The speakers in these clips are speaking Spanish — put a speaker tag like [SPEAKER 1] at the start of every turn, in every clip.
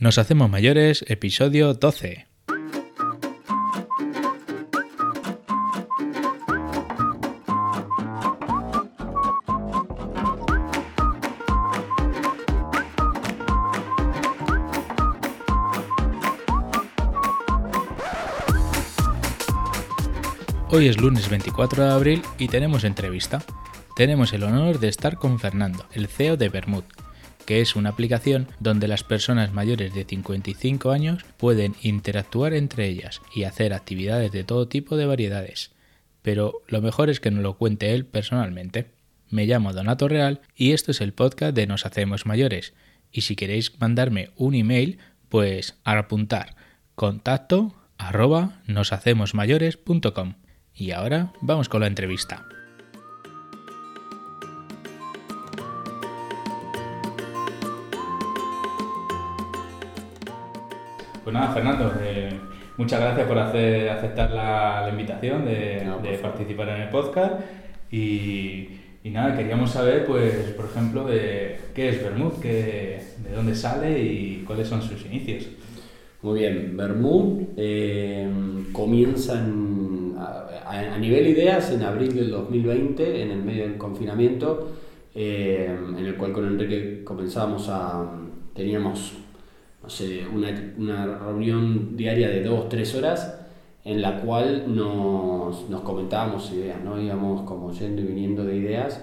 [SPEAKER 1] Nos hacemos mayores, episodio 12. Hoy es lunes 24 de abril y tenemos entrevista. Tenemos el honor de estar con Fernando, el CEO de Bermud, que es una aplicación donde las personas mayores de 55 años pueden interactuar entre ellas y hacer actividades de todo tipo de variedades. Pero lo mejor es que nos lo cuente él personalmente. Me llamo Donato Real y esto es el podcast de Nos Hacemos Mayores. Y si queréis mandarme un email, pues a apuntar contacto arroba noshacemosmayores.com. Y ahora vamos con la entrevista. Pues nada, Fernando, eh, muchas gracias por hacer, aceptar la, la invitación de,
[SPEAKER 2] No,
[SPEAKER 1] de participar en el podcast. Y, y nada, queríamos saber, pues, por ejemplo, de qué es Bermud, qué, de dónde sale y cuáles son sus inicios.
[SPEAKER 2] Muy bien, Bermud eh, comienza en- a, a- a nivel ideas en abril del 2020, en el medio del confinamiento, eh, en el cual con Enrique comenzamos a. teníamos, no sé, una, una reunión diaria de dos, tres horas, en la cual nos, nos comentábamos ideas, ¿no? Íbamos como yendo y viniendo de ideas,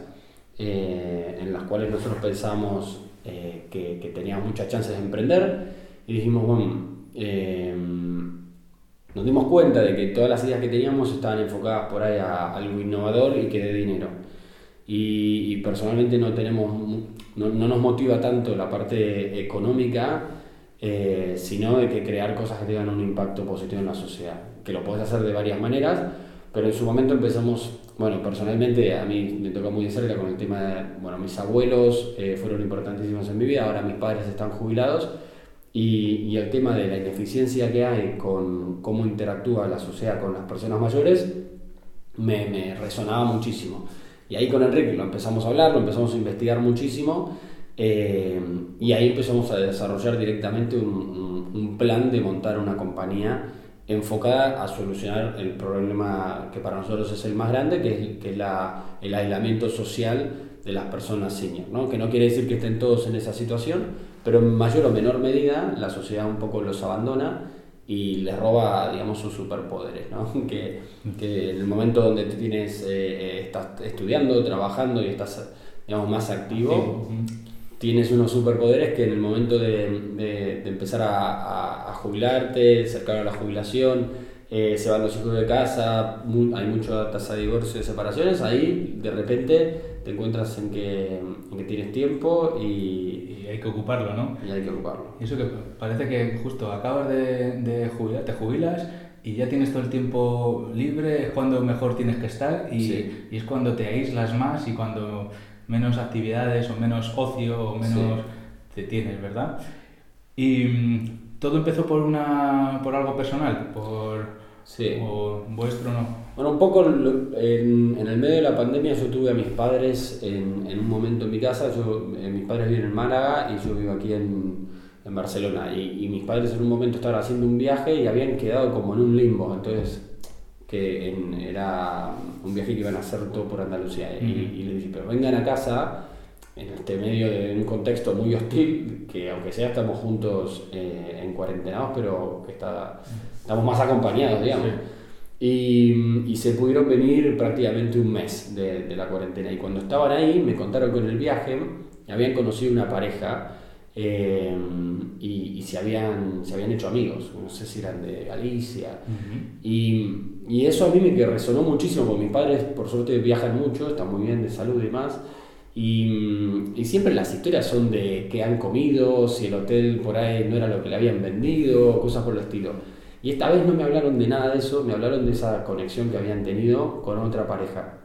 [SPEAKER 2] eh, en las cuales nosotros pensábamos eh, que, que teníamos muchas chances de emprender, y dijimos, bueno, eh, nos dimos cuenta de que todas las ideas que teníamos estaban enfocadas por ahí a algo innovador y que dé dinero. Y, y personalmente no tenemos, no, no nos motiva tanto la parte económica, eh, sino de que crear cosas que tengan un impacto positivo en la sociedad. Que lo puedes hacer de varias maneras, pero en su momento empezamos, bueno, personalmente a mí me toca muy de cerca con el tema de, bueno, mis abuelos eh, fueron importantísimos en mi vida, ahora mis padres están jubilados. Y, y el tema de la ineficiencia que hay con cómo interactúa la sociedad con las personas mayores me, me resonaba muchísimo. Y ahí con Enrique lo empezamos a hablar, lo empezamos a investigar muchísimo eh, y ahí empezamos a desarrollar directamente un, plan de montar una compañía enfocada a solucionar el problema que para nosotros es el más grande, que es, que la, el aislamiento social de las personas senior, ¿no? que no quiere decir que estén todos en esa situación, pero en mayor o menor medida la sociedad un poco los abandona y les roba, digamos, sus superpoderes, ¿no? Que, que en el momento donde tienes, eh, eh, estás estudiando, trabajando y estás, digamos, más activo, tienes unos superpoderes que en el momento de, de- de empezar a, a- a jubilarte, cercano a la jubilación, eh, se van los hijos de casa, mu- hay mucha tasa de divorcio y de separaciones, ahí de repente te encuentras en que, en que tienes tiempo y,
[SPEAKER 1] Y hay que ocuparlo, ¿no?
[SPEAKER 2] y hay que ocuparlo.
[SPEAKER 1] Y eso que parece que justo acabas de, de jubilar, te jubilas y ya tienes todo el tiempo libre, es cuando mejor tienes que estar y,
[SPEAKER 2] Sí.
[SPEAKER 1] y es cuando te aíslas más y cuando menos actividades o menos ocio o menos te tienes, ¿verdad? Y mm, todo empezó por una por algo personal, por
[SPEAKER 2] Sí.
[SPEAKER 1] o vuestro no.
[SPEAKER 2] Bueno, un poco en, en el medio de la pandemia yo tuve a mis padres en, en un momento en mi casa, yo, eh, mis padres viven en Málaga y yo vivo aquí en, en Barcelona y, y mis padres en un momento estaban haciendo un viaje y habían quedado como en un limbo, entonces en- era un viaje que iban a hacer todo por Andalucía y, y les dije, pero vengan a casa en este medio de un contexto muy hostil, que aunque sea estamos juntos eh, en cuarentenados, pero que está, estamos más acompañados, digamos. Y, y se pudieron venir prácticamente un mes de, de la cuarentena. Y cuando estaban ahí, me contaron que en el viaje habían conocido una pareja eh, y, y se, habían, se habían hecho amigos. No sé si eran de Galicia. Y, y eso a mí me que resonó muchísimo, porque mis padres, por suerte, viajan mucho, están muy bien de salud y demás. Y, y siempre las historias son de qué han comido, si el hotel por ahí no era lo que le habían vendido, cosas por el estilo. Y esta vez no me hablaron de nada de eso, me hablaron de esa conexión que habían tenido con otra pareja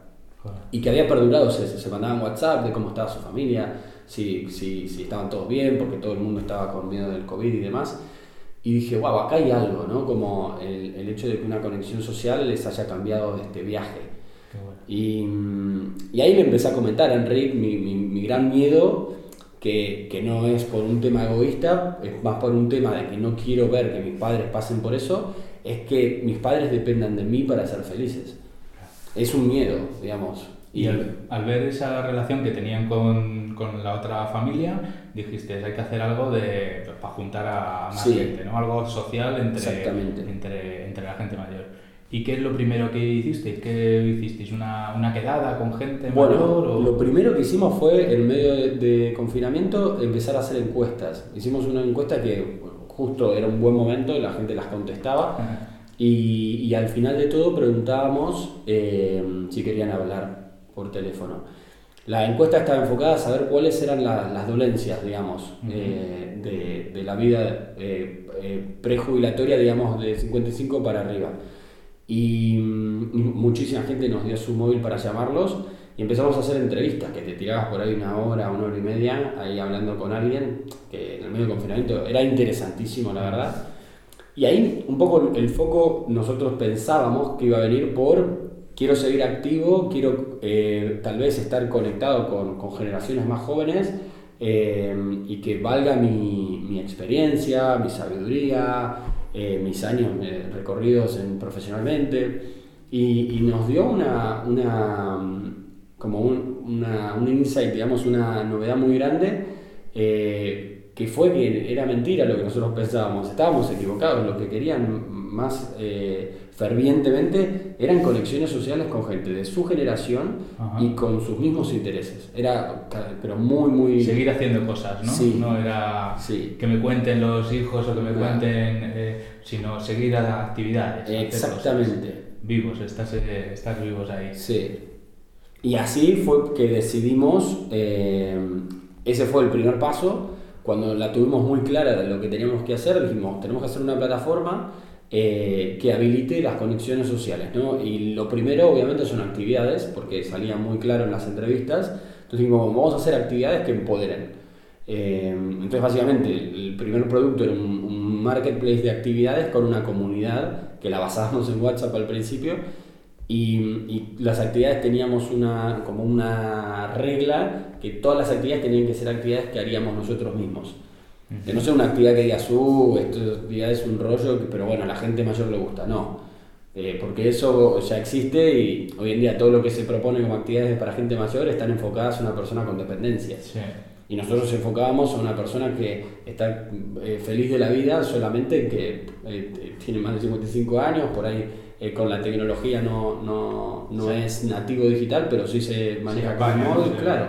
[SPEAKER 2] y que había perdurado, se, se mandaban WhatsApp de cómo estaba su familia, si, si, si estaban todos bien, porque todo el mundo estaba con miedo del COVID y demás. Y dije, wow, acá hay algo, ¿no? Como el, el hecho de que una conexión social les haya cambiado de este viaje.
[SPEAKER 1] Qué bueno.
[SPEAKER 2] Y, y ahí le empecé a comentar a Enrique mi, mi, mi gran miedo, que, que, no es por un tema egoísta, es más por un tema de que no quiero ver que mis padres pasen por eso, es que mis padres dependan de mí para ser felices. Es un miedo, digamos.
[SPEAKER 1] Y, al, ver esa relación que tenían con, con, la otra familia, dijiste, hay que hacer algo de, pues, para juntar a más gente, ¿no? Algo social entre, entre, entre la gente mayor. ¿Y qué es lo primero que hicisteis? ¿Qué hicisteis? ¿Una, una quedada con gente
[SPEAKER 2] bueno, mayor? O... Lo primero que hicimos fue, en medio de, confinamiento, empezar a hacer encuestas. Hicimos una encuesta que justo era un buen momento, la gente las contestaba. Y, y, al final de todo preguntábamos eh, si querían hablar por teléfono. La encuesta estaba enfocada a saber cuáles eran las dolencias, digamos, eh, de, de, la vida eh, prejubilatoria, digamos, de 55 para arriba. Y mm, muchísima gente nos dio su móvil para llamarlos y empezamos a hacer entrevistas, que te tirabas por ahí una hora, una hora y media, ahí hablando con alguien, que en el medio de confinamiento era interesantísimo, la verdad. Y ahí un poco el foco nosotros pensábamos que iba a venir por quiero seguir activo, quiero eh, tal vez estar conectado con, con generaciones más jóvenes eh, y que valga mi, mi experiencia, mi sabiduría, eh, mis años recorridos en, profesionalmente. Y, nos dio una, una como un, una, un, insight, digamos, una novedad muy grande que fue que era mentira lo que nosotros pensábamos, estábamos equivocados, lo que querían más fervientemente eran conexiones sociales con gente de su generación y con sus mismos intereses. Era, pero muy, muy...
[SPEAKER 1] Seguir haciendo cosas, ¿no?
[SPEAKER 2] Sí.
[SPEAKER 1] No era que me cuenten los hijos o que me cuenten, eh, sino seguir a las actividades.
[SPEAKER 2] Exactamente.
[SPEAKER 1] Vivos, estás, eh, estás vivos ahí.
[SPEAKER 2] Sí. Y así fue que decidimos, eh, ese fue el primer paso, cuando la tuvimos muy clara de lo que teníamos que hacer, dijimos, tenemos que hacer una plataforma eh, que habilite las conexiones sociales. ¿no? Y lo primero, obviamente, son actividades, porque salía muy claro en las entrevistas. Entonces dijimos, vamos a hacer actividades que empoderen. Eh, entonces, básicamente, el primer producto era un, marketplace de actividades con una comunidad que la basábamos en WhatsApp al principio. Y, y, las actividades teníamos una, como una regla que todas las actividades tenían que ser actividades que haríamos nosotros mismos. Que no sea una actividad que digas, uh, esta es un rollo, pero bueno, a la gente mayor le gusta. No. Eh, porque eso ya existe y hoy en día todo lo que se propone como actividades para gente mayor están enfocadas a una persona con dependencia. Y nosotros enfocábamos a una persona que está eh, feliz de la vida solamente que eh, tiene más de 55 años, por ahí con la tecnología no, no, no es nativo digital, pero sí se maneja con móvil, claro.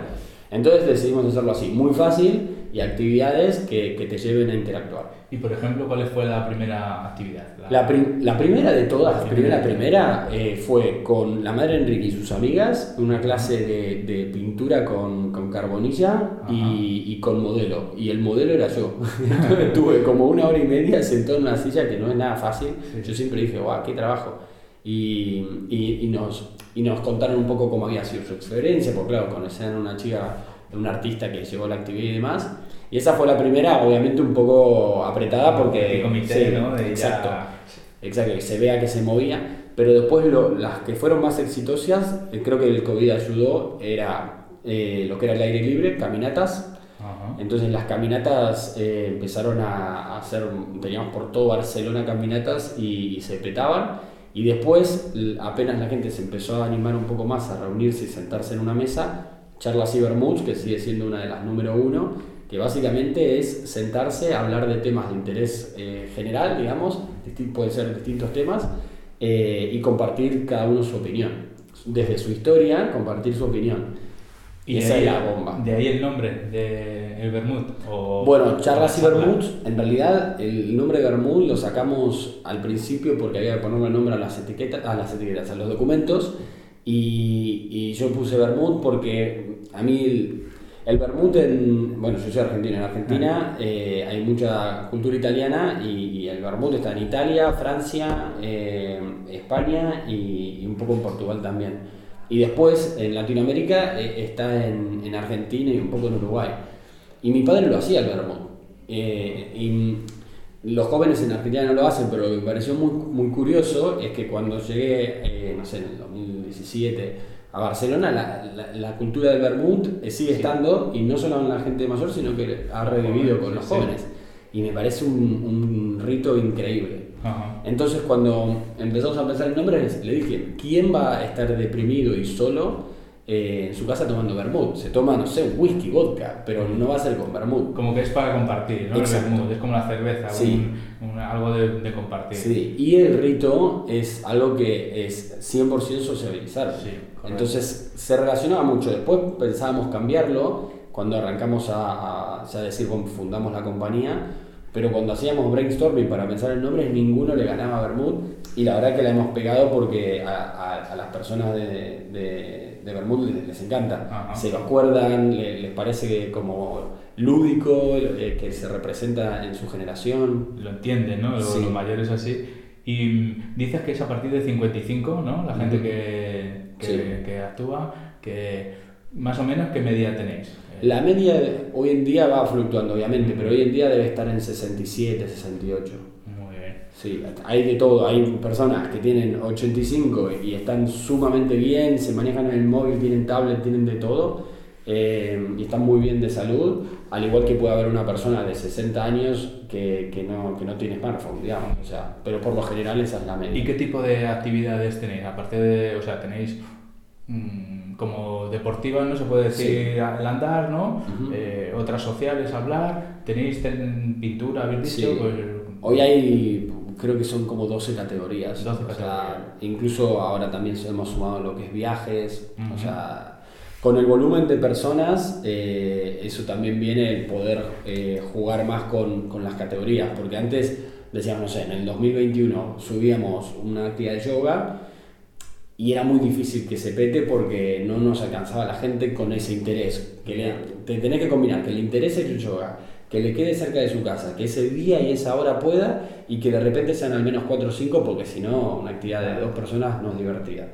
[SPEAKER 2] Entonces decidimos hacerlo así, muy fácil y actividades que, que, te lleven a interactuar.
[SPEAKER 1] Y por ejemplo, ¿cuál fue la primera actividad?
[SPEAKER 2] La, la, primera de todas, la primera, primera eh, fue con la madre Enrique y sus amigas, una clase de, de pintura con, con carbonilla y, y, con modelo. Y el modelo era yo. Tuve como una hora y media sentado en una silla que no es nada fácil. Yo siempre dije, guau, qué trabajo. Y, y, y, nos, y nos contaron un poco cómo había sido su experiencia, porque claro, conocían a una chica, un artista que llevó la actividad y demás. Y esa fue la primera, obviamente un poco apretada porque...
[SPEAKER 1] comité, ¿no?
[SPEAKER 2] exacto, exacto, que se vea que se movía. Pero después lo, las que fueron más exitosas, eh, creo que el COVID ayudó, era eh, lo que era el aire libre, caminatas. Entonces las caminatas eh, empezaron a, hacer, teníamos por todo Barcelona caminatas y, y se petaban y después, apenas la gente se empezó a animar un poco más a reunirse y sentarse en una mesa, Charlas Cybermoods, que sigue siendo una de las número uno, que básicamente es sentarse a hablar de temas de interés eh, general, digamos, puede ser distintos temas, eh, y compartir cada uno su opinión. Desde su historia, compartir su opinión.
[SPEAKER 1] Y esa es la bomba. De ahí el nombre de el Bermud.
[SPEAKER 2] bueno, charlas y Bermud, en realidad el nombre Bermud lo sacamos al principio porque había que ponerle nombre a las etiquetas, a las etiquetas, a los documentos. Y, y yo puse Bermud porque a mí el, Bermud en. Bueno, yo soy argentino. En Argentina eh, hay mucha cultura italiana y, el Bermud está en Italia, Francia, eh, España y, y un poco en Portugal también. Y después en Latinoamérica eh, está en, en, Argentina y un poco en Uruguay. Y mi padre lo hacía el vermut. Eh, y los jóvenes en Argentina no lo hacen, pero lo que me pareció muy, muy curioso es que cuando llegué, eh, no sé, en el 2017 a Barcelona la, la, cultura del vermut eh, sigue estando, y no solo en la gente mayor, sino que ha revivido con los jóvenes. Y me parece un, un rito increíble. Entonces cuando empezamos a pensar en nombres, le dije, ¿quién va a estar deprimido y solo eh, en su casa tomando vermut. Se toma, no sé, whisky, vodka, pero no va a ser con vermut.
[SPEAKER 1] Como que es para compartir, ¿no? El vermut, es como la cerveza, algo de, compartir.
[SPEAKER 2] Sí, y el rito es algo que es 100% sociabilizar. Entonces se relacionaba mucho. Después pensábamos cambiarlo cuando arrancamos a, a decir, fundamos la compañía. Pero cuando hacíamos brainstorming para pensar en nombres, ninguno le ganaba a Bermud. Y la verdad que la hemos pegado porque a, a, las personas de de Bermud les, encanta. Se lo acuerdan, les, parece que como lúdico, eh, que se representa en su generación.
[SPEAKER 1] Lo entienden, ¿no? Los, mayores así. Y dices que es a partir de 55, ¿no? La gente que, que, actúa, que más o menos, ¿qué media tenéis?
[SPEAKER 2] La media hoy en día va fluctuando, obviamente, pero hoy en día debe estar en 67, 68. Sí, hay de todo. Hay personas que tienen 85 y están sumamente bien, se manejan en el móvil, tienen tablet, tienen de todo eh, y están muy bien de salud. Al igual que puede haber una persona de 60 años que, que, no, que no tiene smartphone, digamos. O sea, pero por lo general esa es la media.
[SPEAKER 1] ¿Y qué tipo de actividades tenéis? Aparte de, o sea, tenéis mm, como deportivas, no se puede decir el andar, ¿no? Eh, otras sociales, hablar. ¿Tenéis pintura, habéis dicho? Pues,
[SPEAKER 2] Hoy hay creo que son como 12 categorías. incluso ahora también hemos sumado lo que es viajes. O sea, con el volumen de personas, eh, eso también viene el poder eh, jugar más con, con, las categorías. Porque antes decíamos, no sé, en el 2021 subíamos una actividad de yoga y era muy difícil que se pete porque no nos alcanzaba la gente con ese interés. Que te tenés que combinar que le interese el yoga que le quede cerca de su casa, que ese día y esa hora pueda y que de repente sean al menos 4 o 5 porque si no una actividad de dos personas no es divertida.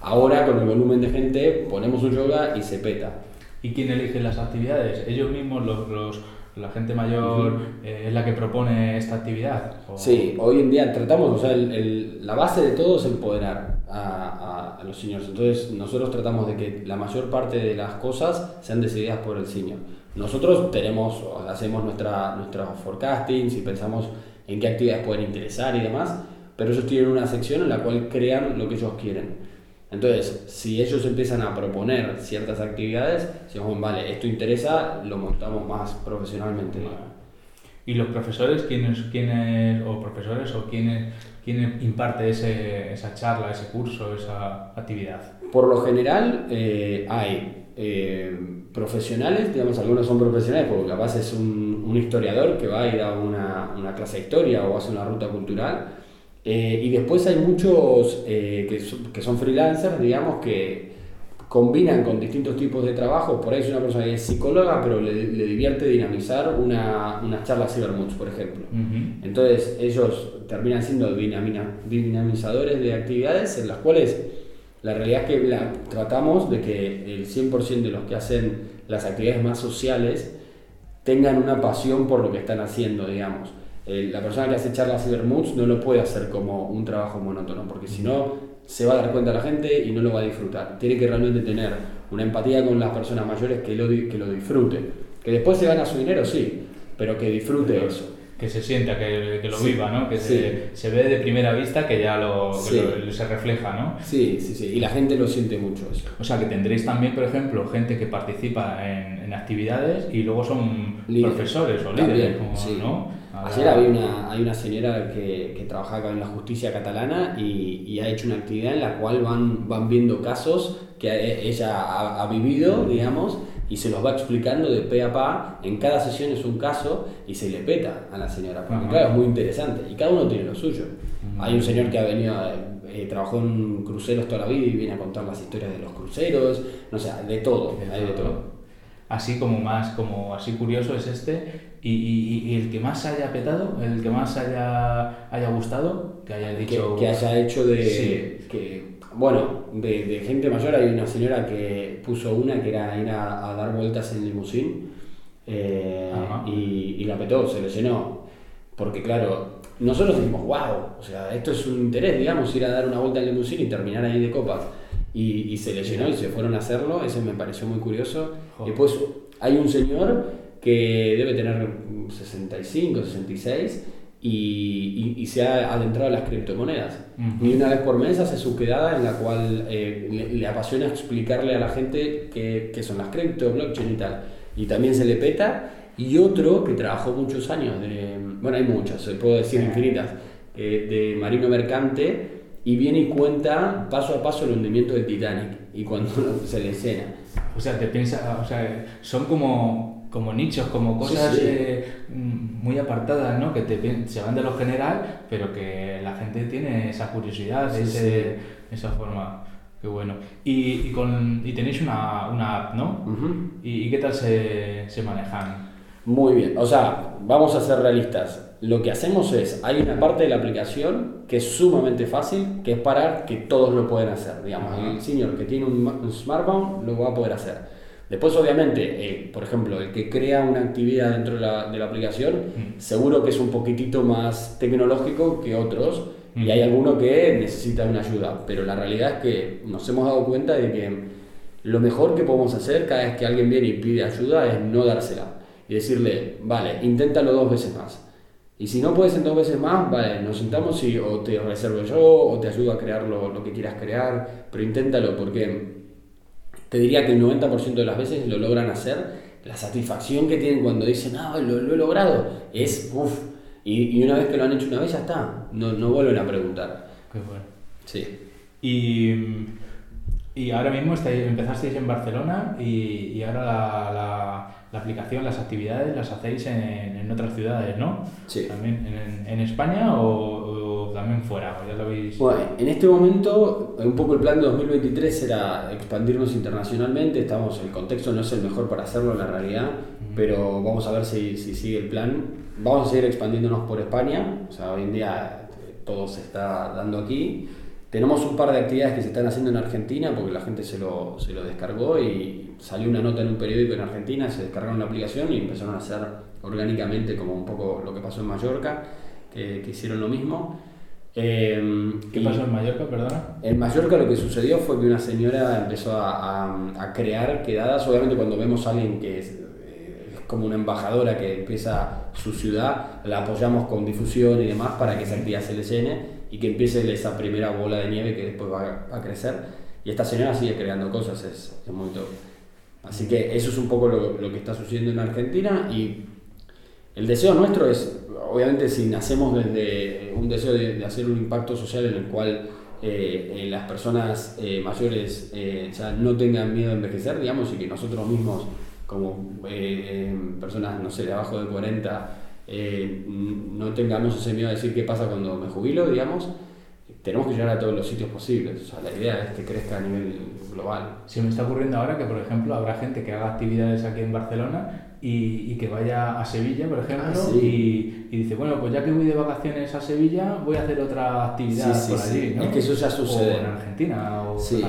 [SPEAKER 2] Ahora con el volumen de gente ponemos un yoga y se peta.
[SPEAKER 1] ¿Y quién elige las actividades? ¿Ellos mismos, los, la gente mayor, eh, es la que propone esta actividad?
[SPEAKER 2] Sí, hoy en día tratamos, o sea, la base de todo es empoderar a, a, los seniors. Entonces nosotros tratamos de que la mayor parte de las cosas sean decididas por el senior nosotros tenemos, hacemos nuestra, nuestros forecastings y pensamos en qué actividades pueden interesar y demás, pero ellos tienen una sección en la cual crean lo que ellos quieren. Entonces, si ellos empiezan a proponer ciertas actividades, decimos, vale, esto interesa, lo montamos más profesionalmente.
[SPEAKER 1] ¿Y los profesores, quiénes, quiénes o profesores o quiénes, quién imparte ese, esa charla, ese curso, esa actividad?
[SPEAKER 2] Por lo general eh, hay eh, profesionales, digamos, algunos son profesionales porque capaz es un, un historiador que va y da una, una, clase de historia o hace una ruta cultural. Eh, y después hay muchos eh, que, que, son freelancers, digamos, que combinan con distintos tipos de trabajo. Por ahí es una persona que es psicóloga, pero le, le divierte dinamizar una, una charla Cybermoods, por ejemplo. Entonces ellos terminan siendo dinamizadores de actividades en las cuales la realidad es que la, tratamos de que el 100% de los que hacen las actividades más sociales tengan una pasión por lo que están haciendo, digamos. la persona que hace charlas Cybermoods no lo puede hacer como un trabajo monótono, porque si no se va a dar cuenta la gente y no lo va a disfrutar. Tiene que realmente tener una empatía con las personas mayores que lo, que lo disfruten. Que después se gana su dinero, sí, pero que disfrute eso
[SPEAKER 1] que se sienta, que, que lo viva, ¿no? Que se, se, ve de primera vista que ya lo, se refleja, ¿no?
[SPEAKER 2] Sí, sí, sí, y la gente lo siente mucho eso.
[SPEAKER 1] O sea, que tendréis también, por ejemplo, gente que participa en, en actividades y luego son profesores o líderes, ¿no?
[SPEAKER 2] Ayer había una, hay una señora que, que trabaja acá en la justicia catalana y, y, ha hecho una actividad en la cual van, van viendo casos que ella ha, ha vivido, digamos, y se los va explicando de pe a pa. En cada sesión es un caso y se le peta a la señora. Porque, claro, es muy interesante. Y cada uno tiene lo suyo. Hay un señor que ha venido, eh, trabajó en cruceros toda la vida y viene a contar las historias de los cruceros. No sé, de todo. hay de todo.
[SPEAKER 1] Así como más, como así curioso es este. Y, y, el que más haya petado, el que más haya, haya gustado, que haya dicho.
[SPEAKER 2] Que, haya hecho de. Que, bueno, de, de, gente mayor hay una señora que puso una que era ir a, dar vueltas en limusín eh, y, y, la petó, se le llenó. Porque claro, nosotros dijimos, wow, o sea, esto es un interés, digamos, ir a dar una vuelta en limusín y terminar ahí de copas. y, se le llenó y se fueron a hacerlo, eso me pareció muy curioso. Después hay un señor que debe tener 65, 66 y, y, se ha adentrado a las criptomonedas. Y una vez por mes hace su quedada en la cual eh, le, apasiona explicarle a la gente qué, qué, son las cripto, blockchain y tal. Y también se le peta. Y otro que trabajó muchos años, de, bueno, hay muchas, puedo decir infinitas, eh, de marino mercante, y viene y cuenta paso a paso el hundimiento del Titanic y cuando se le escena.
[SPEAKER 1] O sea, te piensa, o sea, son como como nichos, como cosas eh, muy apartadas, ¿no? Que te, se van de lo general, pero que la gente tiene esa curiosidad, ese, esa forma. Qué bueno. Y, y, con, y tenéis una, una app, ¿no? ¿Y, ¿Y, qué tal se, se manejan?
[SPEAKER 2] Muy bien. O sea, vamos a ser realistas. Lo que hacemos es, hay una parte de la aplicación que es sumamente fácil, que es para que todos lo pueden hacer. Digamos, el señor que tiene un smartphone lo va a poder hacer Después, obviamente, eh, por ejemplo, el que crea una actividad dentro de la, de la aplicación, mm. seguro que es un poquitito más tecnológico que otros y mm. hay alguno que necesita una ayuda. Pero la realidad es que nos hemos dado cuenta de que lo mejor que podemos hacer cada vez que alguien viene y pide ayuda es no dársela y decirle, vale, inténtalo dos veces más. Y si no puedes en dos veces más, vale, nos sentamos y o te reservo yo o te ayudo a crear lo, lo que quieras crear, pero inténtalo porque te diría que el 90% de las veces lo logran hacer. La satisfacción que tienen cuando dicen, ah, lo, he logrado, es uff. Y, una vez que lo han hecho una vez, ya está. No, no vuelven a preguntar.
[SPEAKER 1] Qué bueno.
[SPEAKER 2] Sí.
[SPEAKER 1] Y, y ahora mismo estáis, empezasteis en Barcelona y, y ahora la, la, la, aplicación, las actividades las hacéis en, en otras ciudades, ¿no?
[SPEAKER 2] Sí.
[SPEAKER 1] ¿También en, en España o, también fuera? Ya lo veis.
[SPEAKER 2] Bueno, en este momento, un poco el plan de 2023 era expandirnos internacionalmente. Estamos, el contexto no es el mejor para hacerlo en la realidad, pero vamos a ver si, si, sigue el plan. Vamos a seguir expandiéndonos por España. O sea, hoy en día eh, todo se está dando aquí. Tenemos un par de actividades que se están haciendo en Argentina porque la gente se lo, se lo descargó y salió una nota en un periódico en Argentina, se descargaron la aplicación y empezaron a hacer orgánicamente como un poco lo que pasó en Mallorca, que, que hicieron lo mismo.
[SPEAKER 1] Em, ¿Qué pasó en Mallorca, perdona?
[SPEAKER 2] En Mallorca lo que sucedió fue que una señora empezó a, a, crear quedadas, obviamente cuando vemos a alguien que es, eh, es, como una embajadora que empieza su ciudad, la apoyamos con difusión y demás para que esa actividad se le llene y que empiece esa primera bola de nieve que después va a, crecer. Y esta señora sigue creando cosas, es, es muy top. Así que eso es un poco lo, lo que está sucediendo en Argentina y el deseo nuestro es obviamente si nacemos desde un deseo de, hacer un impacto social en el cual eh, eh, las personas eh, mayores ya no tengan miedo a envejecer, digamos, y que nosotros mismos, como personas, no sé, de abajo de 40, no tengamos ese miedo a decir qué pasa cuando me jubilo, digamos, tenemos que llegar a todos los sitios posibles. O sea, la idea es que crezca a nivel global.
[SPEAKER 1] Se me está ocurriendo ahora que, por ejemplo, habrá gente que haga actividades aquí en Barcelona y, y, que vaya a Sevilla, por ejemplo, ah, y, y, dice, bueno, pues ya que voy de vacaciones a Sevilla, voy a hacer otra actividad por allí. ¿no?
[SPEAKER 2] Es que eso ya sucede.
[SPEAKER 1] O en Argentina, o
[SPEAKER 2] sí.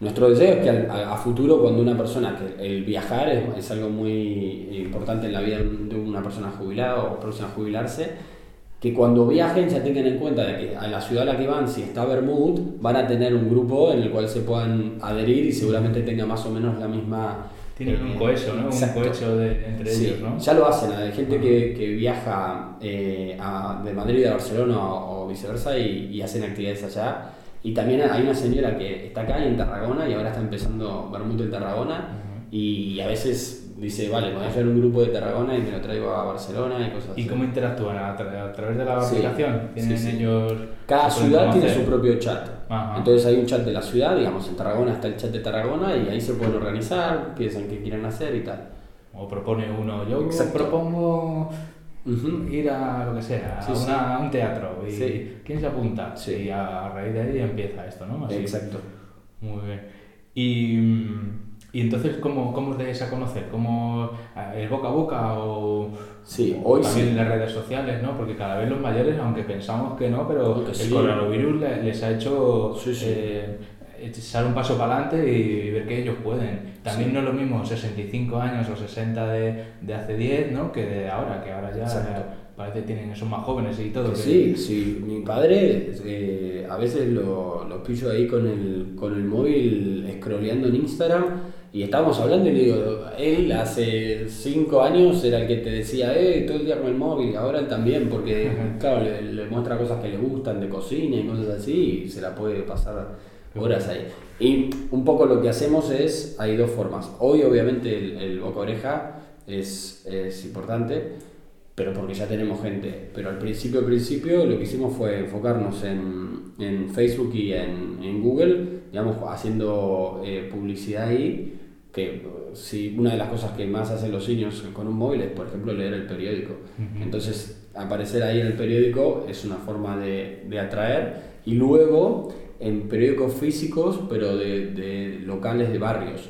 [SPEAKER 2] Nuestro deseo es que a, futuro, cuando una persona, que el viajar es, es, algo muy importante en la vida de una persona jubilada o próxima a jubilarse, que cuando viajen ya tengan en cuenta de que a la ciudad a la que van, si está Bermud, van a tener un grupo en el cual se puedan adherir y seguramente tenga más o menos la misma
[SPEAKER 1] tienen un cohecho, ¿no? Un cohecho de, entre ellos, ¿no?
[SPEAKER 2] Ya lo hacen, hay gente que, que, viaja eh, a, de Madrid a Barcelona o, viceversa y, y, hacen actividades allá. Y también hay una señora que está acá en Tarragona y ahora está empezando Bermudo en Tarragona y a veces dice, vale, voy a hacer un grupo de Tarragona y me lo traigo a Barcelona y cosas
[SPEAKER 1] así. ¿Y cómo interactúan? ¿A, través de la aplicación? ¿Tienen ellos...?
[SPEAKER 2] Cada ciudad tiene su propio chat. Entonces hay un chat de la ciudad, digamos, en Tarragona está el chat de Tarragona y ahí se pueden organizar, piensan qué quieren hacer y tal.
[SPEAKER 1] O propone uno, yo propongo ir a lo que sea, a, un teatro. ¿Y quién se apunta? Y a, raíz de ahí empieza esto, ¿no?
[SPEAKER 2] Así. Exacto.
[SPEAKER 1] Muy bien. Y... Y entonces, ¿cómo, cómo os dais a conocer? ¿Cómo, ¿El boca a boca o,
[SPEAKER 2] sí, hoy
[SPEAKER 1] también
[SPEAKER 2] sí.
[SPEAKER 1] las redes sociales? ¿no? Porque cada vez los mayores, aunque pensamos que no, pero el coronavirus les, ha hecho eh, echar un paso para adelante y ver que ellos pueden. También no es lo mismo 65 años o 60 de, de hace 10 ¿no? que de ahora, que ahora ya parece que tienen, son más jóvenes y todo.
[SPEAKER 2] Sí, sí, mi padre eh, a veces lo, lo, pillo ahí con el, con el móvil scrolleando en Instagram y estábamos hablando y le digo, él hace cinco años era el que te decía, eh, todo el día con el móvil, ahora él también, porque claro, le, muestra cosas que le gustan de cocina y cosas así y se la puede pasar horas ahí. Y un poco lo que hacemos es, hay dos formas. Hoy obviamente el, el boca oreja es, es importante, pero porque ya tenemos gente. Pero al principio, al principio, lo que hicimos fue enfocarnos en, en Facebook y en, en, Google, digamos, haciendo eh, publicidad ahí que si una de las cosas que más hacen los niños con un móvil es, por ejemplo, leer el periódico. Entonces, aparecer ahí en el periódico es una forma de, de atraer. Y luego, en periódicos físicos, pero de, de locales de barrios.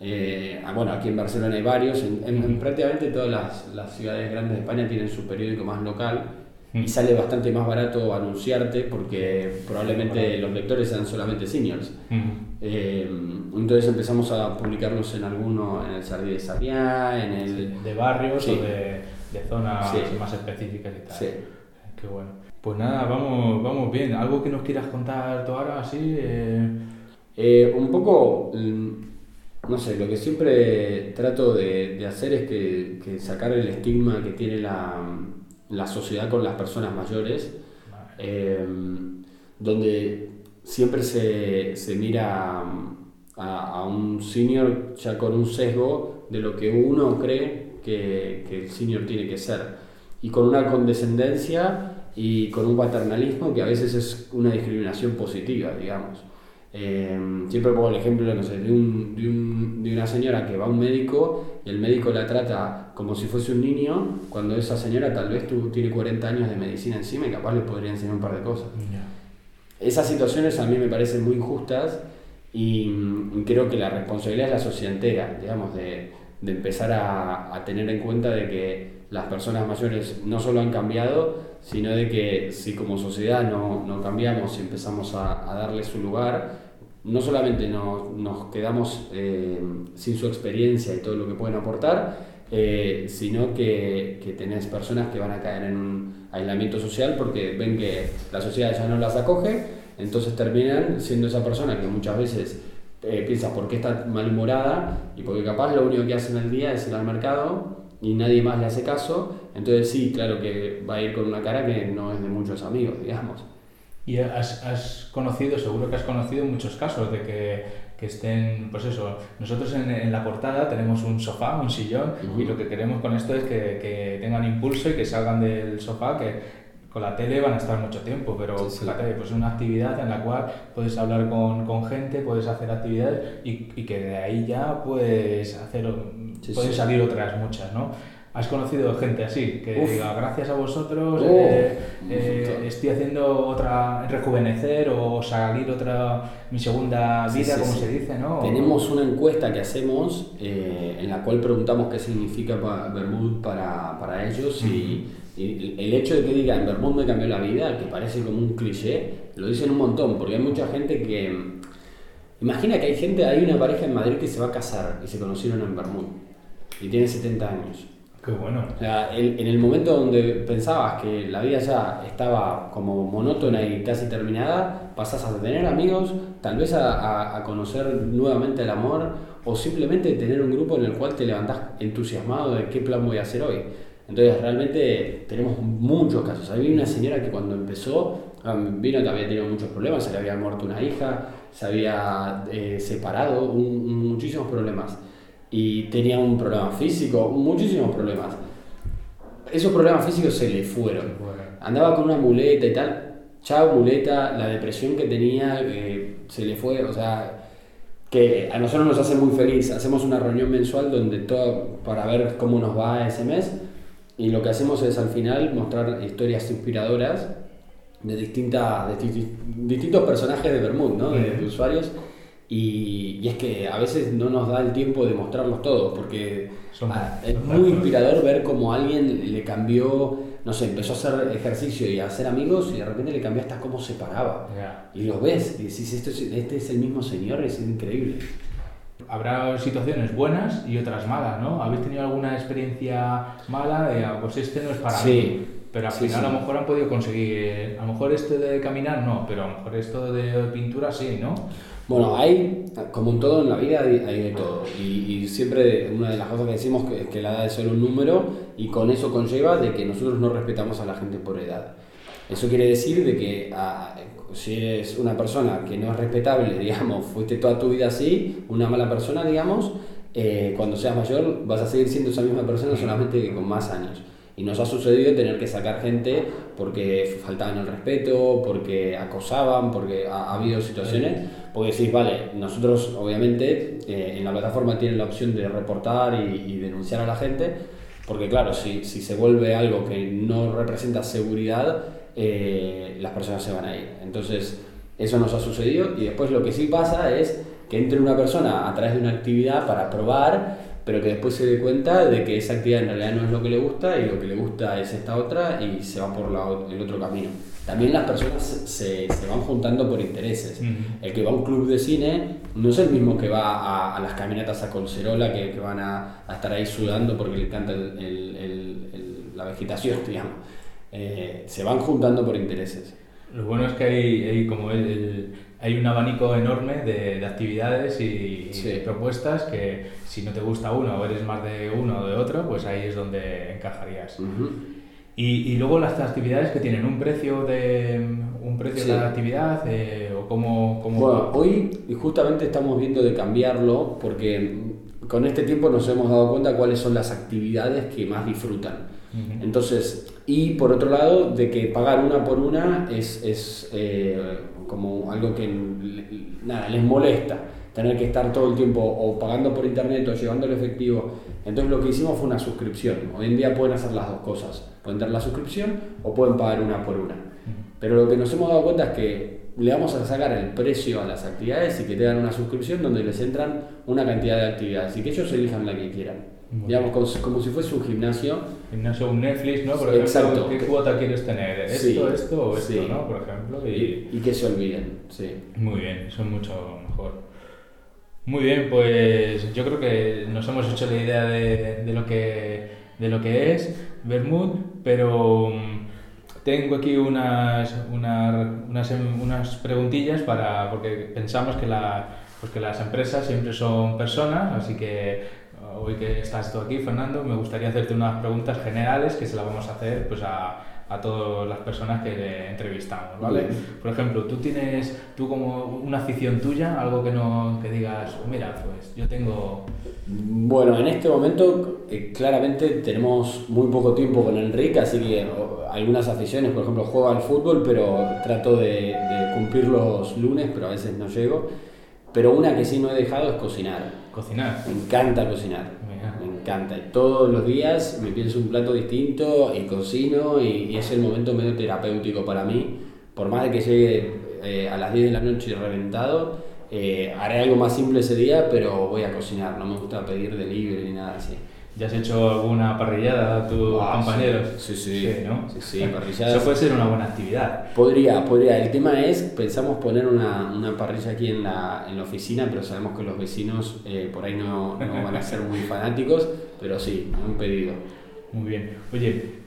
[SPEAKER 2] Eh, ah, bueno, aquí en Barcelona hay varios, en, prácticamente todas las, las, ciudades grandes de España tienen su periódico más local y sale bastante más barato anunciarte porque probablemente los lectores sean solamente seniors. Eh, entonces empezamos a publicarnos en alguno, en el Sardí de Sarriá, en el...
[SPEAKER 1] De barrios o de, de zonas más específicas y tal. Sí. Qué bueno. Pues nada, vamos, vamos bien. ¿Algo que nos quieras contar tú ahora así? Eh...
[SPEAKER 2] Eh, un poco, mm, no sé, lo que siempre trato de, de hacer es que, que sacar el estigma que tiene la la sociedad con las personas mayores, em, donde siempre se, se mira a, a, un senior ya con un sesgo de lo que uno cree que, que, el senior tiene que ser, y con una condescendencia y con un paternalismo que a veces es una discriminación positiva, digamos. Em, siempre pongo el ejemplo no sé, de, un, de, un, de, una señora que va a un médico y el médico la trata como si fuese un niño, cuando esa señora tal vez tú, tiene 40 años de medicina encima y capaz le podría enseñar un par de cosas. Esas situaciones a mí me parecen muy injustas y, creo que la responsabilidad es la sociedad entera, digamos, de, empezar a, a, tener en cuenta de que las personas mayores no solo han cambiado, sino de que si como sociedad no, no cambiamos y empezamos a, a darle su lugar, no solamente nos, nos quedamos eh, sin su experiencia y todo lo que pueden aportar, eh, sino que, que, tenés personas que van a caer en un aislamiento social porque ven que la sociedad ya no las acoge, entonces terminan siendo esa persona que muchas veces eh, piensa por qué está malhumorada y porque capaz lo único que hace en el día es ir al mercado y nadie más le hace caso, entonces sí, claro que va a ir con una cara que no es de muchos amigos, digamos.
[SPEAKER 1] Y has, has conocido, seguro que has conocido muchos casos de que, que estén, pues eso, nosotros en, en, la portada tenemos un sofá, un sillón, y lo que queremos con esto es que, que, tengan impulso y que salgan del sofá, que con la tele van a estar mucho tiempo, pero la tele pues es una actividad en la cual puedes hablar con, con gente, puedes hacer actividades y, y, que de ahí ya puedes hacer sí, pueden salir otras muchas, ¿no? ¿Has conocido gente así? Que Uf. diga, gracias a vosotros eh, eh, estoy haciendo otra, rejuvenecer o salir otra, mi segunda vida, sí, como se dice, ¿no?
[SPEAKER 2] Tenemos una encuesta que hacemos eh, en la cual preguntamos qué significa pa Bermud para, para ellos y, y, el hecho de que digan Bermud me cambió la vida, que parece como un cliché, lo dicen un montón, porque hay mucha gente que... Imagina que hay gente, hay una pareja en Madrid que se va a casar y se conocieron en Bermud y tiene 70 años.
[SPEAKER 1] Qué bueno.
[SPEAKER 2] O sea, el, en el momento donde pensabas que la vida ya estaba como monótona y casi terminada, pasas a tener amigos, tal vez a, a, a, conocer nuevamente el amor o simplemente tener un grupo en el cual te levantás entusiasmado de qué plan voy a hacer hoy. Entonces realmente tenemos muchos casos. Había una señora que cuando empezó, vino que había tenido muchos problemas, se le había muerto una hija, se había eh, separado, un, muchísimos problemas y tenía un problema físico, muchísimos problemas. Esos problemas físicos se le fueron. Andaba con una muleta y tal. Chao, muleta, la depresión que tenía eh, se le fue. O sea, que a nosotros nos hace muy feliz. Hacemos una reunión mensual donde todo, para ver cómo nos va ese mes. Y lo que hacemos es al final mostrar historias inspiradoras de, distintas, de distintos personajes de Bermud, ¿no? de, de usuarios y, y, es que a veces no nos da el tiempo de mostrarlos todos, porque Son, ah, es muy inspirador ver cómo alguien le cambió, no sé, empezó a hacer ejercicio y a hacer amigos y de repente le cambió hasta cómo se paraba. Yeah. Y lo ves y decís, este es, este es el mismo señor, es increíble.
[SPEAKER 1] Habrá situaciones buenas y otras malas, ¿no? ¿Habéis tenido alguna experiencia mala de, ah, pues este no es para mí? Pero al final a lo mejor han podido conseguir, a lo mejor esto de caminar no, pero a lo mejor esto de pintura sí, ¿no?
[SPEAKER 2] Bueno, hay, como en todo en la vida, hay, de todo. Y, siempre una de las cosas que decimos que, que la edad es solo un número y con eso conlleva de que nosotros no respetamos a la gente por edad. Eso quiere decir de que si eres una persona que no es respetable, digamos, fuiste toda tu vida así, una mala persona, digamos, eh, cuando seas mayor vas a seguir siendo esa misma persona solamente que con más años. Y nos ha sucedido tener que sacar gente porque faltaban el respeto, porque acosaban, porque ha, habido situaciones, porque decís, vale, nosotros obviamente eh, en la plataforma tienen la opción de reportar y, y denunciar a la gente, porque claro, si, si, se vuelve algo que no representa seguridad, eh, las personas se van a ir. Entonces, eso nos ha sucedido y después lo que sí pasa es que entre una persona a través de una actividad para probar pero que después se dé cuenta de que esa actividad en realidad no es lo que le gusta y lo que le gusta es esta otra y se va por el otro camino. También las personas se, se van juntando por intereses. El que va a un club de cine no es el mismo que va a, las caminatas a Colcerola, que, que van a, a, estar ahí sudando porque le encanta el, el, la vegetación, digamos. Eh, se van juntando por intereses.
[SPEAKER 1] Lo bueno es que hay, hay como el, hay un abanico enorme de, de actividades y, propuestas que si no te gusta uno o eres más de uno o de otro, pues ahí es donde encajarías. y, y, luego las actividades que tienen un precio de un precio de la actividad eh, o cómo, cómo
[SPEAKER 2] bueno, hoy justamente estamos viendo de cambiarlo porque con este tiempo nos hemos dado cuenta cuáles son las actividades que más disfrutan. Entonces, y por otro lado, de que pagar una por una es, es eh, como algo que nada, les molesta tener que estar todo el tiempo o pagando por internet o llevando el efectivo. Entonces lo que hicimos fue una suscripción. Hoy en día pueden hacer las dos cosas. Pueden dar la suscripción o pueden pagar una por una. Pero lo que nos hemos dado cuenta es que le vamos a sacar el precio a las actividades y que tengan una suscripción donde les entran una cantidad de actividades y que ellos elijan la que quieran digamos, como, si fuese un gimnasio.
[SPEAKER 1] Gimnasio, un Netflix, ¿no? Por ejemplo, ¿qué cuota quieres tener? ¿Esto, esto o esto, no? Por ejemplo.
[SPEAKER 2] Y... y, que se olviden, sí.
[SPEAKER 1] Muy bien, eso es mucho mejor. Muy bien, pues yo creo que nos hemos hecho la idea de, de lo, que, de lo que es Bermud, pero mm, tengo aquí unas, unas, unas, unas preguntillas para, porque pensamos que, la, pues que las empresas siempre son personas, así que hoy que estás tú aquí, Fernando, me gustaría hacerte unas preguntas generales que se las vamos a hacer pues, a, a todas las personas que entrevistamos, ¿vale? Por ejemplo, tú tienes, tú como una afición tuya, algo que no que digas, mira, pues yo tengo...
[SPEAKER 2] Bueno, en este momento eh, claramente tenemos muy poco tiempo con Enrique, así que algunas aficiones, por ejemplo, juego al fútbol, pero trato de, de cumplir los lunes, pero a veces no llego. Pero una que sí no he dejado es cocinar.
[SPEAKER 1] ¿Cocinar?
[SPEAKER 2] Me encanta cocinar. Me encanta. todos los días me pienso un plato distinto y cocino y, es el momento medio terapéutico para mí. Por más de que llegue eh, a las 10 de la noche reventado, eh, haré algo más simple ese día, pero voy a cocinar. No me gusta pedir delivery ni nada así.
[SPEAKER 1] ¿Ya has hecho alguna parrillada a tus ah, compañeros?
[SPEAKER 2] Sí, sí, sí, ¿no? sí, sí
[SPEAKER 1] Eso puede ser una buena actividad.
[SPEAKER 2] Podría, podría. El tema es, pensamos poner una, una parrilla aquí en la, en la, oficina, pero sabemos que los vecinos eh, por ahí no, no van a ser muy fanáticos, pero sí, un pedido.
[SPEAKER 1] Muy bien. Oye,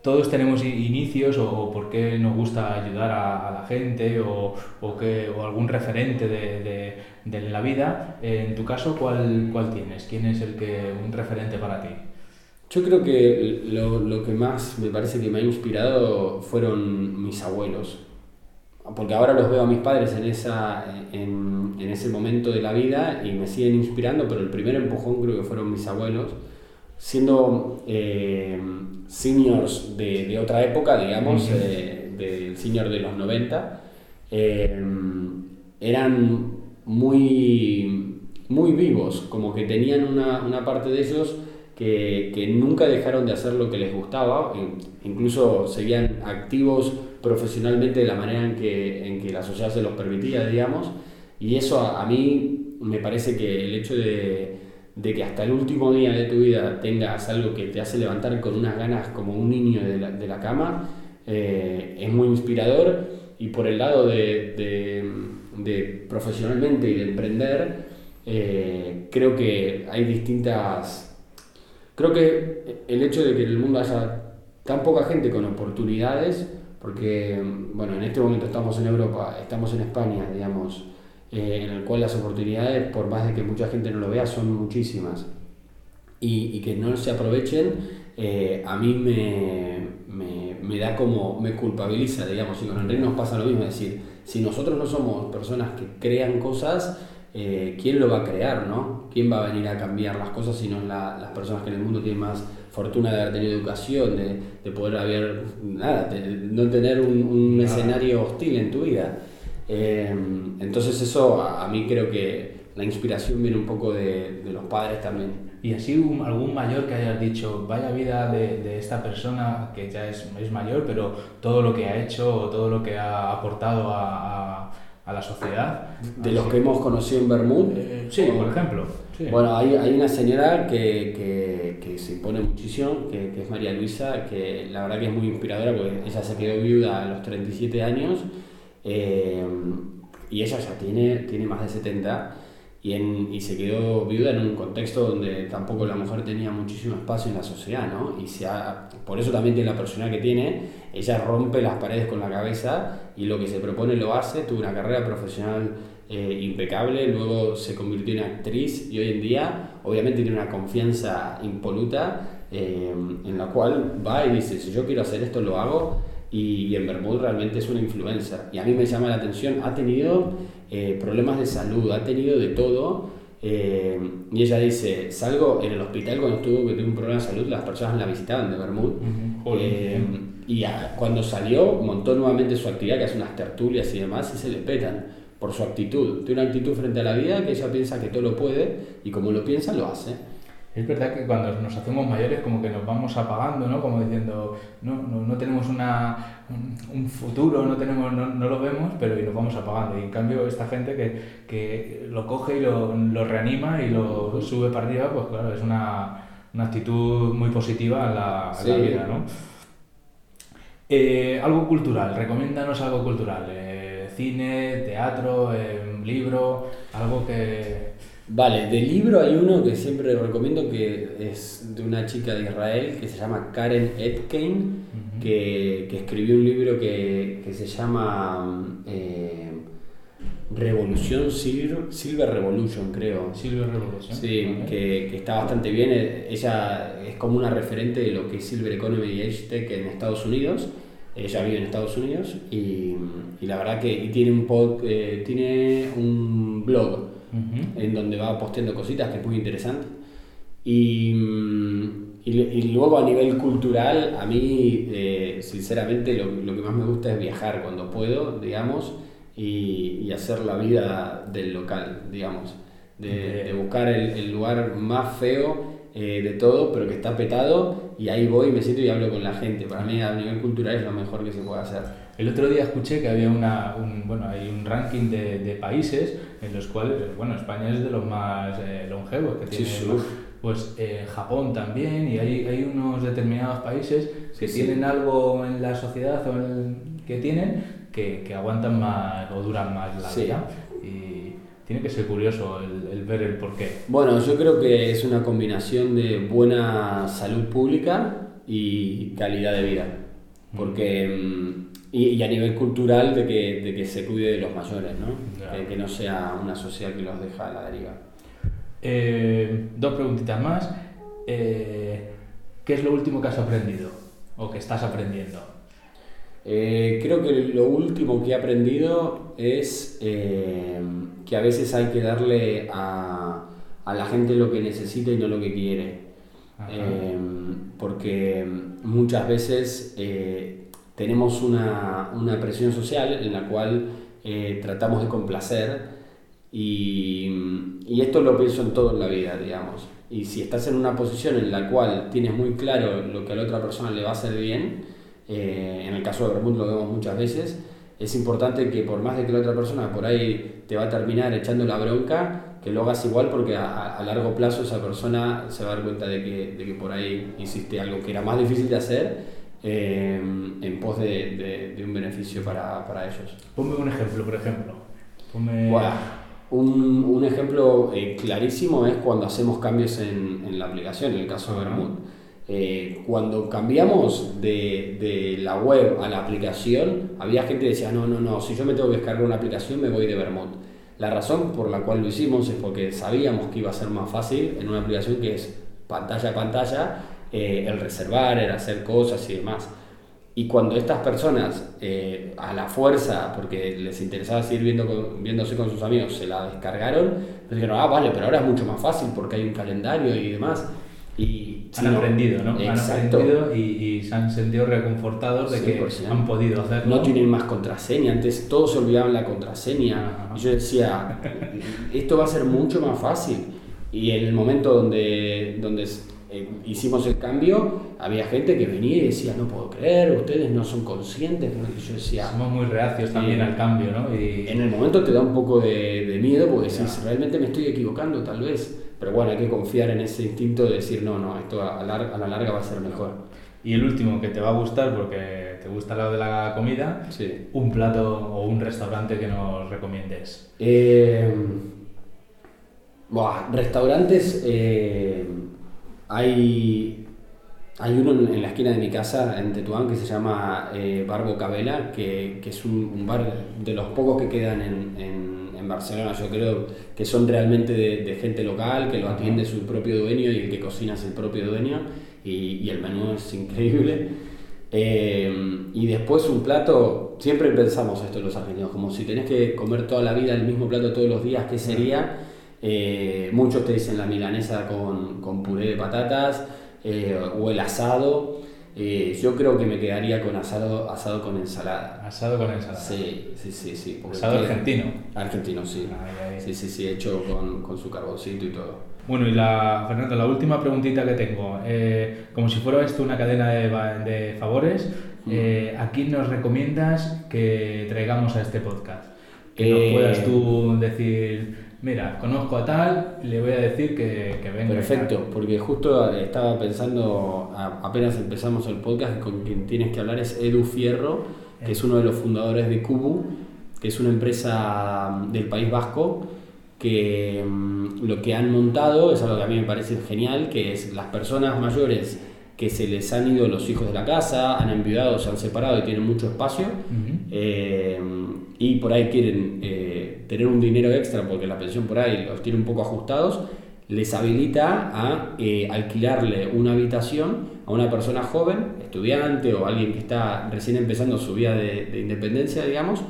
[SPEAKER 1] todos tenemos inicios o, por qué nos gusta ayudar a, la gente o, o, que, o algún referente de, de, de, la vida. En tu caso, ¿cuál, ¿cuál tienes? ¿Quién es el que un referente para ti?
[SPEAKER 2] Yo creo que lo, lo, que más me parece que me ha inspirado fueron mis abuelos. Porque ahora los veo a mis padres en, esa, en, en ese momento de la vida y me siguen inspirando, pero el primer empujón creo que fueron mis abuelos siendo eh, seniors de, de, otra época, digamos, eh, del senior de los 90, eh, eran muy, muy vivos, como que tenían una, una parte de ellos que, que, nunca dejaron de hacer lo que les gustaba, incluso seguían activos profesionalmente de la manera en que, en que la sociedad se los permitía, digamos, y eso a mí me parece que el hecho de de que hasta el último día de tu vida tengas algo que te hace levantar con unas ganas como un niño de la, de la cama, eh, es muy inspirador y por el lado de, de, de, profesionalmente y de emprender, Eh, creo que hay distintas... Creo que el hecho de que en el mundo haya tan poca gente con oportunidades, porque, bueno, en este momento estamos en Europa, estamos en España, digamos, eh, en el cual las oportunidades, por más de que mucha gente no lo vea, son muchísimas. Y, que no se aprovechen, eh, a mí me, me, me, da como, me culpabiliza, digamos, y con Enrique nos pasa lo mismo, es decir, si nosotros no somos personas que crean cosas, eh, ¿quién lo va a crear, no? ¿Quién va a venir a cambiar las cosas si no la, las personas que en el mundo tienen más fortuna de haber tenido educación, de, de poder haber, nada, de no tener un, un escenario hostil en tu vida? Eh, entonces eso a, a, mí creo que la inspiración viene un poco de, de los padres también.
[SPEAKER 1] ¿Y así un, algún mayor que hayas dicho, vaya vida de, de esta persona que ya es, es, mayor, pero todo lo que ha hecho, todo lo que ha aportado a, a, a la sociedad?
[SPEAKER 2] ¿De los que hemos conocido en Bermud?
[SPEAKER 1] Eh, sí, por ejemplo. Sí.
[SPEAKER 2] Bueno, hay, hay, una señora que, que, que, se impone muchísimo, que, que, es María Luisa, que la verdad que es muy inspiradora porque ella se quedó viuda a los 37 años eh, y ella ya tiene, tiene más de 70 y, en, y se quedó viuda en un contexto donde tampoco la mujer tenía muchísimo espacio en la sociedad, ¿no? Y se ha, por eso también tiene la personalidad que tiene, ella rompe las paredes con la cabeza y lo que se propone lo hace, tuvo una carrera profesional eh, impecable, luego se convirtió en actriz y hoy en día obviamente tiene una confianza impoluta eh, en la cual va y dice, si yo quiero hacer esto lo hago y, en Bermud realmente es una influencer. Y a mí me llama la atención, ha tenido eh, problemas de salud, ha tenido de todo. Eh, y ella dice, salgo en el hospital cuando estuvo que tuvo un problema de salud, las personas la visitaban de Bermud. Uh -huh. eh, y a, cuando salió, montó nuevamente su actividad, que hace unas tertulias y demás, y se le petan por su actitud. Tiene una actitud frente a la vida que ella piensa que todo lo puede y como lo piensa, lo hace.
[SPEAKER 1] Es verdad que cuando nos hacemos mayores como que nos vamos apagando, ¿no? Como diciendo, no, no, no tenemos una, un, un, futuro, no, tenemos, no, no, lo vemos, pero y nos vamos apagando. Y en cambio esta gente que, que lo coge y lo, lo reanima y lo sube para arriba, pues claro, es una, una actitud muy positiva a la, a sí. la vida, ¿no? Eh, algo cultural, recomiéndanos algo cultural. Eh, cine, teatro, eh, libro, algo que...
[SPEAKER 2] Vale, de libro hay uno que siempre recomiendo que es de una chica de Israel que se llama Karen Etkein, uh -huh. que, que, escribió un libro que, que se llama eh, Revolución Silver, Silver, Revolution, creo.
[SPEAKER 1] Silver Revolution.
[SPEAKER 2] Sí, okay. que, que, está bastante bien. Ella es como una referente de lo que es Silver Economy y Age Tech en Estados Unidos. Ella vive en Estados Unidos y, y la verdad que y tiene, un pod, eh, tiene un blog uh -huh. en donde va posteando cositas que es muy interesante. Y, y, y luego a nivel cultural, a mí, eh, sinceramente, lo, lo, que más me gusta es viajar cuando puedo, digamos, y, y hacer la vida del local, digamos. De, de buscar el, el, lugar más feo eh, de todo, pero que está petado, y ahí voy, me siento y hablo con la gente. Para mí, a nivel cultural, es lo mejor que se puede hacer.
[SPEAKER 1] El otro día escuché que había una, un, bueno, hay un ranking de, de, países en los cuales, bueno, España es de los más eh, longevos que tiene. Sí, sí. Pues eh, Japón también, y hay, hay unos determinados países que sí, tienen algo en la sociedad o en, que tienen que, que, aguantan más o duran más la vida. Y tiene que ser curioso el, el ver el porqué.
[SPEAKER 2] Bueno, yo creo que es una combinación de buena salud pública y calidad de vida. Porque. Mm y, y, a nivel cultural de que, de que se cuide de los mayores, ¿no? Yeah. Que, que, no sea una sociedad que los deja a la deriva.
[SPEAKER 1] Eh, dos preguntitas más. Eh, ¿Qué es lo último que has aprendido o que estás aprendiendo?
[SPEAKER 2] Eh, creo que lo último que he aprendido es que a veces hay que darle a, a, la gente lo que necesita y no lo que quiere. Eh, porque muchas veces tenemos una, una, presión social en la cual eh, tratamos de complacer y, y, esto lo pienso en todo en la vida, digamos. Y si estás en una posición en la cual tienes muy claro lo que a la otra persona le va a hacer bien, eh, en el caso de Bermud lo vemos muchas veces, es importante que por más de que la otra persona por ahí te va a terminar echando la bronca, que lo hagas igual porque a, a largo plazo esa persona se va a dar cuenta de que, de que por ahí hiciste algo que era más difícil de hacer eh, en pos de, de, de, un beneficio para, para ellos.
[SPEAKER 1] Ponme un ejemplo, por ejemplo.
[SPEAKER 2] Ponme... Bueno, un, un ejemplo eh, clarísimo es cuando hacemos cambios en, en la aplicación, en el caso de Vermouth. Eh, cuando cambiamos de, de, la web a la aplicación, había gente que decía, no, no, no, si yo me tengo que descargar una aplicación me voy de Vermont. La razón por la cual lo hicimos es porque sabíamos que iba a ser más fácil en una aplicación que es pantalla a pantalla, eh, el reservar, el hacer cosas y demás. Y cuando estas personas, eh, a la fuerza, porque les interesaba seguir viendo viéndose con sus amigos, se la descargaron, pues dijeron, ah, vale, pero ahora es mucho más fácil porque hay un calendario y demás. Y,
[SPEAKER 1] han aprendido, ¿no? Han aprendido y, se han sentido reconfortados de que han podido hacerlo.
[SPEAKER 2] No tienen más contraseña, antes todos se olvidaban la contraseña. Y yo decía, esto va a ser mucho más fácil. Y en el momento donde, donde eh, hicimos el cambio, había gente que venía y decía, no puedo creer, ustedes no son conscientes. Y yo decía,
[SPEAKER 1] Somos muy reacios también al cambio, ¿no? Y...
[SPEAKER 2] En el momento te da un poco de, de miedo porque decís, realmente me estoy equivocando tal vez. Pero bueno, hay que confiar en ese instinto de decir, no, no, esto a, la larga va a ser mejor.
[SPEAKER 1] Y el último que te va a gustar porque te gusta lo de la comida,
[SPEAKER 2] sí.
[SPEAKER 1] un plato o un restaurante que nos recomiendes.
[SPEAKER 2] Eh, restaurantes, eh, hay, hay uno en, la esquina de mi casa, en Tetuán, que se llama eh, Barbo Cabela, que, que es un, bar de los pocos que quedan en, en, Barcelona. Yo creo que son realmente de, de, gente local, que lo atiende su propio dueño y el que cocina es el propio dueño, y, y el menú es increíble. Eh, y después un plato, siempre pensamos esto los argentinos, como si tenés que comer toda la vida el mismo plato todos los días, ¿qué sería? Eh, muchos te dicen la milanesa con, con puré de patatas eh, o el asado. Eh, yo creo que me quedaría con asado, asado con ensalada.
[SPEAKER 1] Asado con ensalada.
[SPEAKER 2] Sí, sí, sí. sí
[SPEAKER 1] asado argentino.
[SPEAKER 2] Argentino, sí. Sí, sí, sí, hecho con, con, su carboncito y todo.
[SPEAKER 1] Bueno, y la, Fernando, la última preguntita que tengo. Eh, como si fuera esto una cadena de, de favores, mm. eh, ¿a quién nos recomiendas que traigamos a este podcast? Que nos puedas tú decir mira, conozco a tal, le voy a decir que, que venga.
[SPEAKER 2] Perfecto, porque justo estaba pensando, apenas empezamos el podcast, con quien tienes que hablar es Edu Fierro, que es uno de los fundadores de Cubu, que es una empresa del País Vasco, que mm, lo que han montado es algo que a mí me parece genial, que es las personas mayores que se les han ido los hijos de la casa, han enviudado, se han separado y tienen mucho espacio, eh, y por ahí quieren eh, tener un dinero extra porque la pensión por ahí los tiene un poco ajustados, les habilita a eh, alquilarle una habitación a una persona joven, estudiante o alguien que está recién empezando su vida de, de independencia, digamos,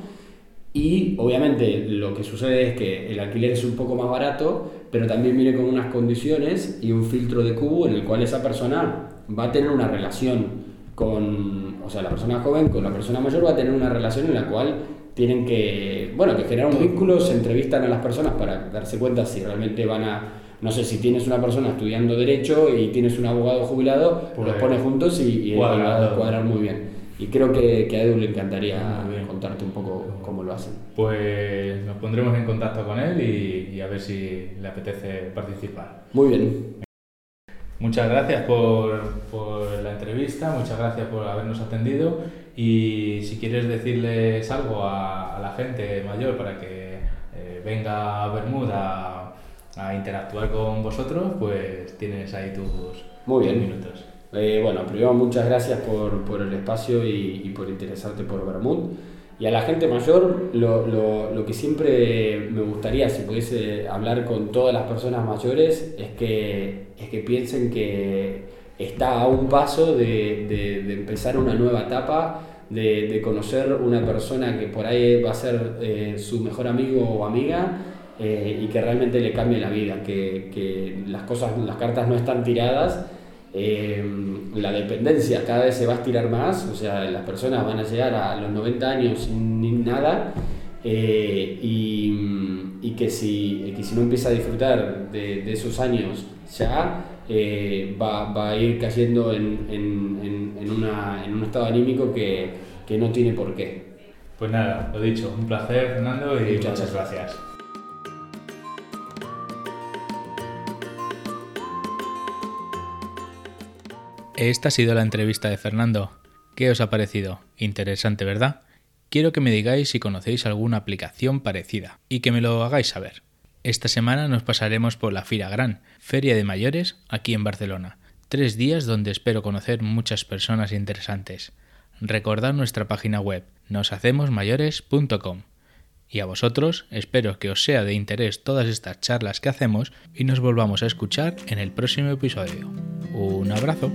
[SPEAKER 2] y obviamente lo que sucede es que el alquiler es un poco más barato, pero también viene con unas condiciones y un filtro de cubo en el cual esa persona va a tener una relación con, o sea, la persona joven con la persona mayor va a tener una relación en la cual tienen que, bueno, que generar un vínculo, se entrevistan a las personas para darse cuenta si realmente van a, no sé, si tienes una persona estudiando derecho y tienes un abogado jubilado, los pones juntos y, y va a cuadrar muy bien. Y creo que, que, a Edu le encantaría contarte un poco cómo lo hacen.
[SPEAKER 1] Pues nos pondremos en contacto con él y, y a ver si le apetece participar.
[SPEAKER 2] Muy bien.
[SPEAKER 1] Muchas gracias por, por, entrevista, muchas gracias por habernos atendido y si quieres decirles algo a, a la gente mayor para que eh, venga a Bermuda a, interactuar con vosotros, pues tienes ahí tus,
[SPEAKER 2] Muy bien.
[SPEAKER 1] minutos.
[SPEAKER 2] Eh, bueno, primero muchas gracias por, por el espacio y, y, por interesarte por Bermud. Y a la gente mayor, lo, lo, lo, que siempre me gustaría, si pudiese hablar con todas las personas mayores, es que, es que piensen que está a un paso de, de, de empezar una nueva etapa, de, de, conocer una persona que por ahí va a ser eh, su mejor amigo o amiga eh, y que realmente le cambie la vida, que, que las cosas, las cartas no están tiradas eh, la dependencia cada vez se va a estirar más, o sea, las personas van a llegar a los 90 años sin nada eh, y, y, que, si, que si no empieza a disfrutar de, de esos años ya, eh, va, va, a ir cayendo en, en, en, una, en un estado anímico que, que, no tiene por qué.
[SPEAKER 1] Pues nada, lo dicho, un placer Fernando y muchas, muchas gracias. Esta ha sido la entrevista de Fernando. ¿Qué os ha parecido? Interesante, ¿verdad? Quiero que me digáis si conocéis alguna aplicación parecida y que me lo hagáis saber. Esta semana nos pasaremos por la Fira Gran, Feria de Mayores, aquí en Barcelona. Tres días donde espero conocer muchas personas interesantes. Recordad nuestra página web noshacemosmayores.com. Y a vosotros espero que os sea de interés todas estas charlas que hacemos y nos volvamos a escuchar en el próximo episodio. Un abrazo.